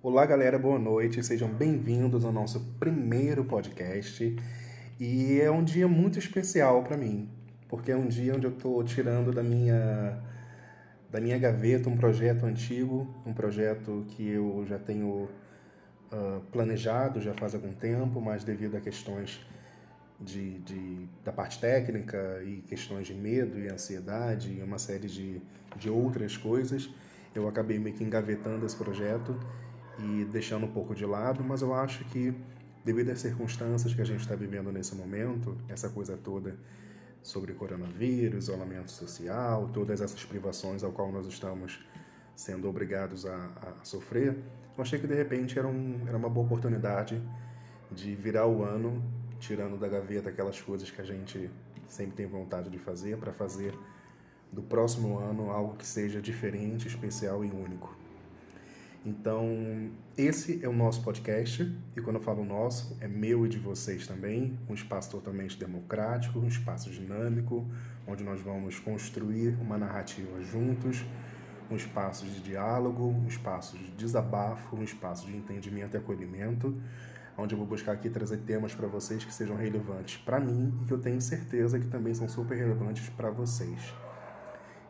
Olá, galera, boa noite. Sejam bem-vindos ao nosso primeiro podcast. E é um dia muito especial para mim, porque é um dia onde eu estou tirando da minha da minha gaveta um projeto antigo, um projeto que eu já tenho uh, planejado já faz algum tempo, mas devido a questões de, de, da parte técnica e questões de medo e ansiedade e uma série de, de outras coisas, eu acabei meio que engavetando esse projeto e deixando um pouco de lado, mas eu acho que devido às circunstâncias que a gente está vivendo nesse momento, essa coisa toda sobre coronavírus, isolamento social, todas essas privações ao qual nós estamos sendo obrigados a, a sofrer, eu achei que de repente era, um, era uma boa oportunidade de virar o ano tirando da gaveta aquelas coisas que a gente sempre tem vontade de fazer para fazer do próximo ano algo que seja diferente, especial e único. Então, esse é o nosso podcast, e quando eu falo nosso, é meu e de vocês também, um espaço totalmente democrático, um espaço dinâmico, onde nós vamos construir uma narrativa juntos, um espaço de diálogo, um espaço de desabafo, um espaço de entendimento e acolhimento, onde eu vou buscar aqui trazer temas para vocês que sejam relevantes para mim e que eu tenho certeza que também são super relevantes para vocês.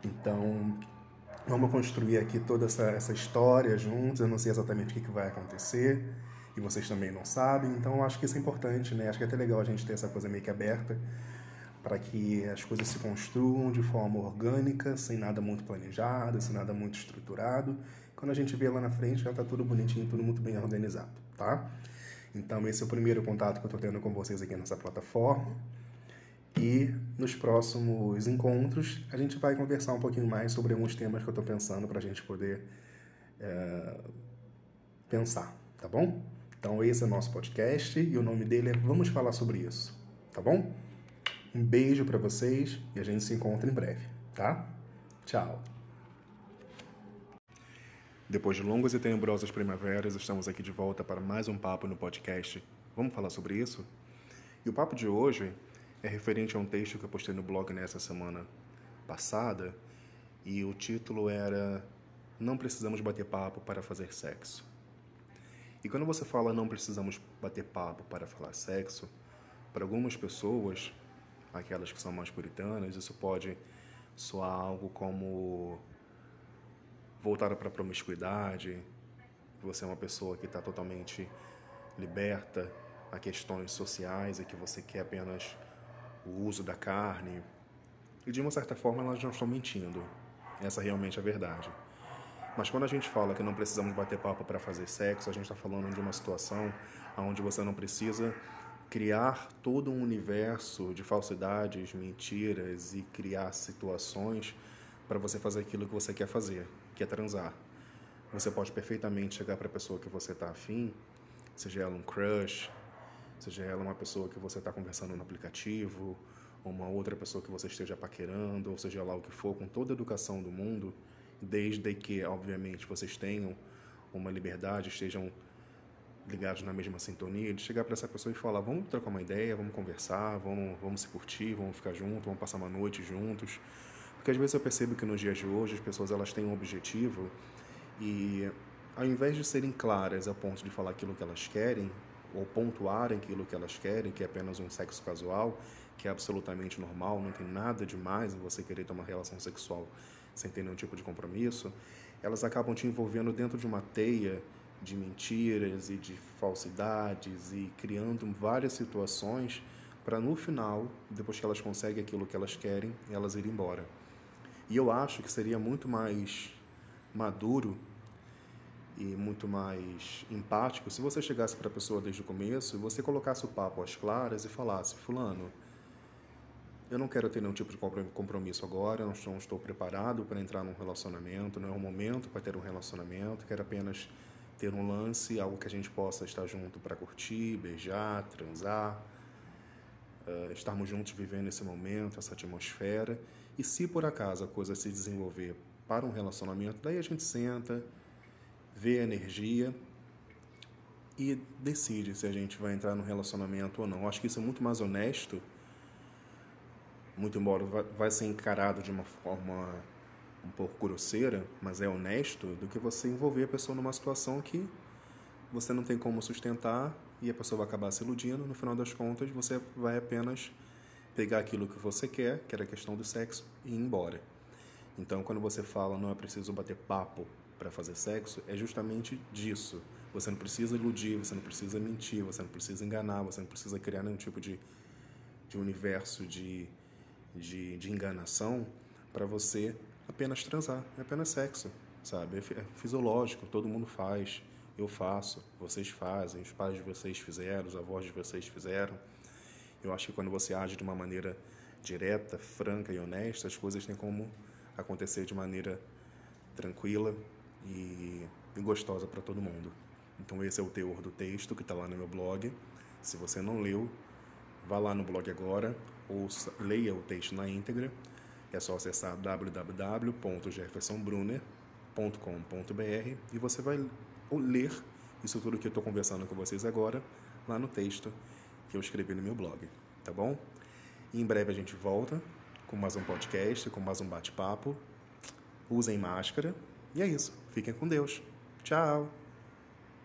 Então, vamos construir aqui toda essa, essa história juntos. Eu não sei exatamente o que, que vai acontecer e vocês também não sabem, então eu acho que isso é importante, né? Acho que é até legal a gente ter essa coisa meio que aberta para que as coisas se construam de forma orgânica, sem nada muito planejado, sem nada muito estruturado. Quando a gente vê lá na frente, já está tudo bonitinho, tudo muito bem organizado, tá? Então, esse é o primeiro contato que eu estou tendo com vocês aqui nessa plataforma. E nos próximos encontros, a gente vai conversar um pouquinho mais sobre alguns temas que eu estou pensando para a gente poder é, pensar, tá bom? Então, esse é o nosso podcast e o nome dele é Vamos Falar Sobre Isso, tá bom? Um beijo para vocês e a gente se encontra em breve, tá? Tchau! Depois de longas e tenebrosas primaveras, estamos aqui de volta para mais um papo no podcast. Vamos falar sobre isso? E o papo de hoje é referente a um texto que eu postei no blog nessa semana passada e o título era Não precisamos bater papo para fazer sexo. E quando você fala não precisamos bater papo para falar sexo, para algumas pessoas, aquelas que são mais puritanas, isso pode soar algo como voltada para a promiscuidade, você é uma pessoa que está totalmente liberta a questões sociais e que você quer apenas o uso da carne. E de uma certa forma elas não estão mentindo. Essa realmente é a verdade. Mas quando a gente fala que não precisamos bater papo para fazer sexo, a gente está falando de uma situação onde você não precisa criar todo um universo de falsidades, mentiras e criar situações para você fazer aquilo que você quer fazer que é transar. Você pode perfeitamente chegar para a pessoa que você está afim, seja ela um crush, seja ela uma pessoa que você está conversando no aplicativo, uma outra pessoa que você esteja paquerando, ou seja lá o que for, com toda a educação do mundo, desde que, obviamente, vocês tenham uma liberdade, estejam ligados na mesma sintonia, de chegar para essa pessoa e falar: vamos trocar uma ideia, vamos conversar, vamos, vamos se curtir, vamos ficar juntos, vamos passar uma noite juntos. Porque às vezes eu percebo que nos dias de hoje as pessoas elas têm um objetivo e ao invés de serem claras a ponto de falar aquilo que elas querem ou pontuarem aquilo que elas querem, que é apenas um sexo casual, que é absolutamente normal, não tem nada demais em você querer ter uma relação sexual sem ter nenhum tipo de compromisso, elas acabam te envolvendo dentro de uma teia de mentiras e de falsidades e criando várias situações para no final, depois que elas conseguem aquilo que elas querem, elas irem embora. E eu acho que seria muito mais maduro e muito mais empático se você chegasse para a pessoa desde o começo e você colocasse o papo às claras e falasse: Fulano, eu não quero ter nenhum tipo de compromisso agora, estou, não estou preparado para entrar num relacionamento, não é o momento para ter um relacionamento, quero apenas ter um lance, algo que a gente possa estar junto para curtir, beijar, transar, uh, estarmos juntos vivendo esse momento, essa atmosfera. E se por acaso a coisa se desenvolver para um relacionamento, daí a gente senta, vê a energia e decide se a gente vai entrar no relacionamento ou não. acho que isso é muito mais honesto, muito embora vai ser encarado de uma forma um pouco grosseira, mas é honesto, do que você envolver a pessoa numa situação que você não tem como sustentar e a pessoa vai acabar se iludindo. No final das contas, você vai apenas pegar aquilo que você quer, que era a questão do sexo, e ir embora. Então, quando você fala não é preciso bater papo para fazer sexo, é justamente disso. Você não precisa iludir, você não precisa mentir, você não precisa enganar, você não precisa criar nenhum tipo de, de universo de, de, de enganação para você apenas transar. É apenas sexo, sabe? É, é fisiológico, todo mundo faz, eu faço, vocês fazem, os pais de vocês fizeram, os avós de vocês fizeram. Eu acho que quando você age de uma maneira direta, franca e honesta, as coisas têm como acontecer de maneira tranquila e, e gostosa para todo mundo. Então esse é o teor do texto que está lá no meu blog. Se você não leu, vá lá no blog agora, ouça, leia o texto na íntegra. É só acessar www.jeffersonbrunner.com.br e você vai ler isso tudo que eu estou conversando com vocês agora lá no texto que eu escrevi no meu blog, tá bom? E em breve a gente volta com mais um podcast, com mais um bate-papo. Usem máscara. E é isso. Fiquem com Deus. Tchau!